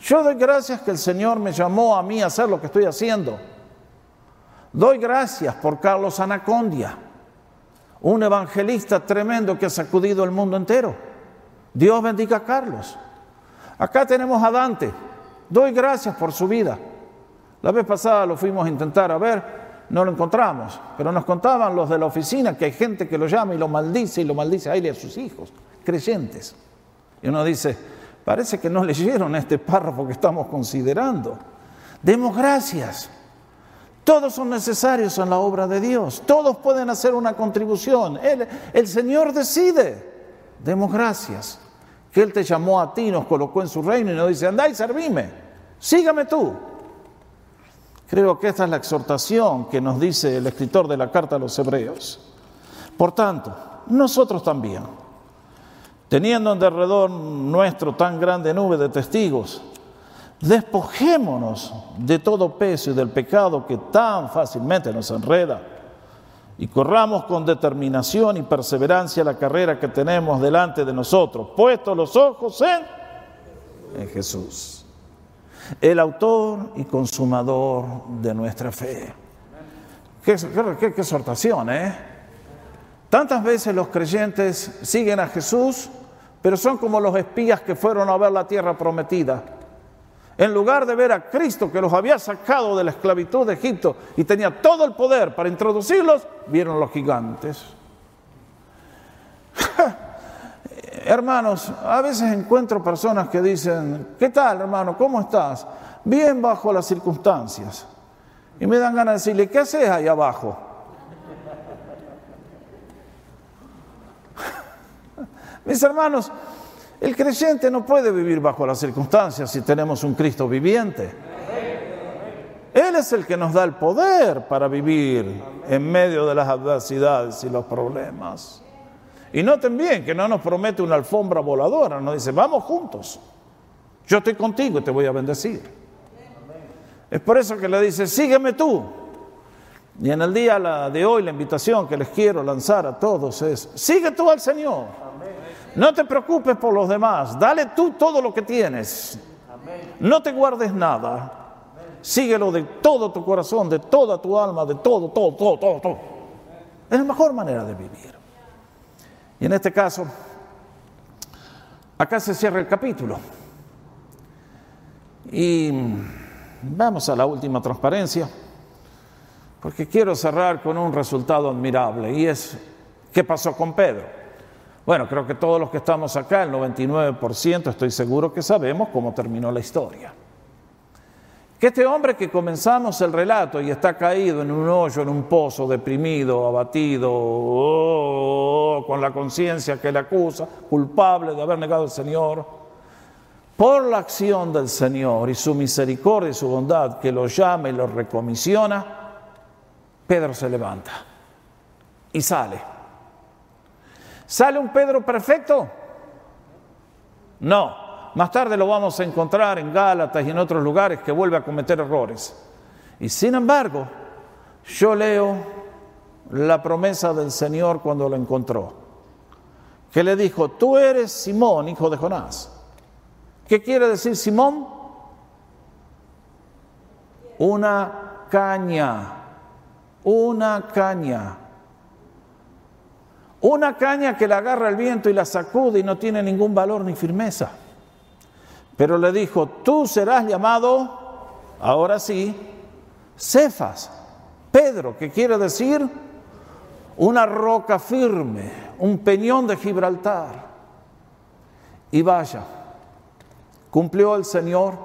Yo doy gracias que el Señor me llamó a mí a hacer lo que estoy haciendo. Doy gracias por Carlos Anacondia, un evangelista tremendo que ha sacudido el mundo entero. Dios bendiga a Carlos. Acá tenemos a Dante. Doy gracias por su vida. La vez pasada lo fuimos a intentar a ver, no lo encontramos, pero nos contaban los de la oficina que hay gente que lo llama y lo maldice y lo maldice a él y a sus hijos, creyentes. Y uno dice, parece que no leyeron este párrafo que estamos considerando. Demos gracias. Todos son necesarios en la obra de Dios. Todos pueden hacer una contribución. el Señor decide. Demos gracias. Que Él te llamó a ti, nos colocó en su reino y nos dice, andá y servime. Sígame tú. Creo que esta es la exhortación que nos dice el escritor de la carta a los hebreos. Por tanto, nosotros también, teniendo en derredor nuestro tan grande nube de testigos, Despojémonos de todo peso y del pecado que tan fácilmente nos enreda y corramos con determinación y perseverancia la carrera que tenemos delante de nosotros, puestos los ojos en, en Jesús, el autor y consumador de nuestra fe. Qué, qué, qué exhortación, ¿eh? Tantas veces los creyentes siguen a Jesús, pero son como los espías que fueron a ver la tierra prometida en lugar de ver a Cristo que los había sacado de la esclavitud de Egipto y tenía todo el poder para introducirlos, vieron los gigantes. Hermanos, a veces encuentro personas que dicen, ¿qué tal hermano? ¿Cómo estás? Bien bajo las circunstancias. Y me dan ganas de decirle, ¿qué haces ahí abajo? Mis hermanos, el creyente no puede vivir bajo las circunstancias si tenemos un Cristo viviente. Él es el que nos da el poder para vivir en medio de las adversidades y los problemas. Y noten bien que no nos promete una alfombra voladora, nos dice, vamos juntos. Yo estoy contigo y te voy a bendecir. Es por eso que le dice, sígueme tú. Y en el día de hoy la invitación que les quiero lanzar a todos es, sigue tú al Señor. No te preocupes por los demás, dale tú todo lo que tienes. No te guardes nada. Síguelo de todo tu corazón, de toda tu alma, de todo, todo, todo, todo, todo. Es la mejor manera de vivir. Y en este caso, acá se cierra el capítulo. Y vamos a la última transparencia, porque quiero cerrar con un resultado admirable, y es qué pasó con Pedro. Bueno, creo que todos los que estamos acá, el 99%, estoy seguro que sabemos cómo terminó la historia. Que este hombre que comenzamos el relato y está caído en un hoyo, en un pozo, deprimido, abatido, oh, con la conciencia que le acusa, culpable de haber negado al Señor, por la acción del Señor y su misericordia y su bondad que lo llama y lo recomisiona, Pedro se levanta y sale ¿Sale un Pedro perfecto? No. Más tarde lo vamos a encontrar en Gálatas y en otros lugares que vuelve a cometer errores. Y sin embargo, yo leo la promesa del Señor cuando lo encontró, que le dijo, tú eres Simón, hijo de Jonás. ¿Qué quiere decir Simón? Una caña, una caña. Una caña que la agarra el viento y la sacude y no tiene ningún valor ni firmeza. Pero le dijo, tú serás llamado, ahora sí, Cefas, Pedro, que quiere decir una roca firme, un peñón de Gibraltar. Y vaya, ¿cumplió el Señor?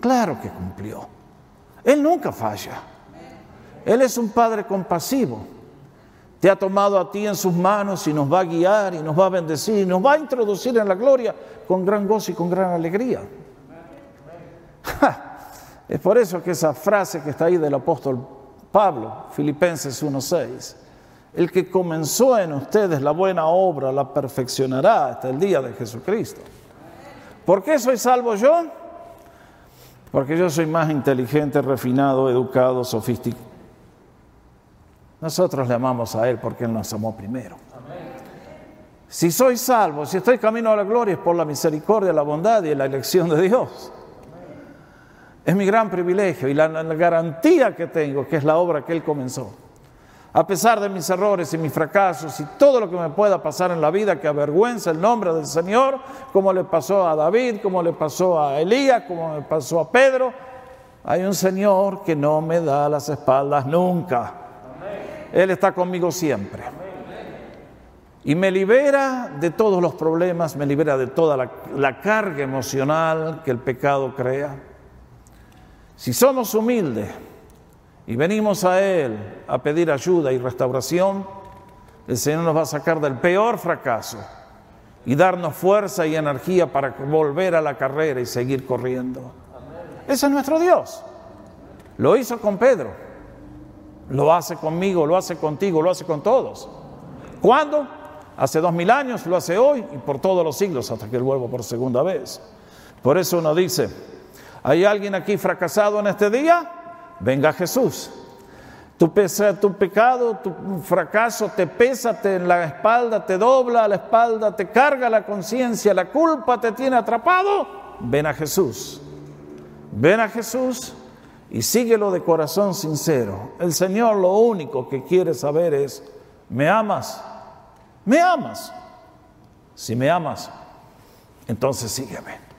Claro que cumplió. Él nunca falla. Él es un Padre compasivo. Te ha tomado a ti en sus manos y nos va a guiar y nos va a bendecir y nos va a introducir en la gloria con gran gozo y con gran alegría. Es por eso que esa frase que está ahí del apóstol Pablo, Filipenses 1.6, el que comenzó en ustedes la buena obra la perfeccionará hasta el día de Jesucristo. ¿Por qué soy salvo yo? Porque yo soy más inteligente, refinado, educado, sofisticado nosotros le amamos a Él porque Él nos amó primero. Si soy salvo, si estoy camino a la gloria, es por la misericordia, la bondad y la elección de Dios. Es mi gran privilegio y la, garantía que tengo, que es la obra que Él comenzó. A pesar de mis errores y mis fracasos y todo lo que me pueda pasar en la vida que avergüenza el nombre del Señor, como le pasó a David, como le pasó a Elías, como le pasó a Pedro, hay un Señor que no me da las espaldas nunca. Él está conmigo siempre. Y me libera de todos los problemas, me libera de toda la, carga emocional que el pecado crea. Si somos humildes y venimos a Él a pedir ayuda y restauración, el Señor nos va a sacar del peor fracaso y darnos fuerza y energía para volver a la carrera y seguir corriendo. Ese es nuestro Dios. Lo hizo con Pedro. Lo hace conmigo, lo hace contigo, lo hace con todos. ¿Cuándo? Hace dos mil años, lo hace hoy y por todos los siglos hasta que Él vuelva por segunda vez. Por eso uno dice, ¿hay alguien aquí fracasado en este día? Venga Jesús. Tu, pesa, tu pecado, tu fracaso te pesa en la espalda, te dobla la espalda, te carga la conciencia, la culpa te tiene atrapado. Ven a Jesús. Ven a Jesús y síguelo de corazón sincero. El Señor lo único que quiere saber es, ¿me amas? ¿Me amas? Si me amas, entonces sígueme.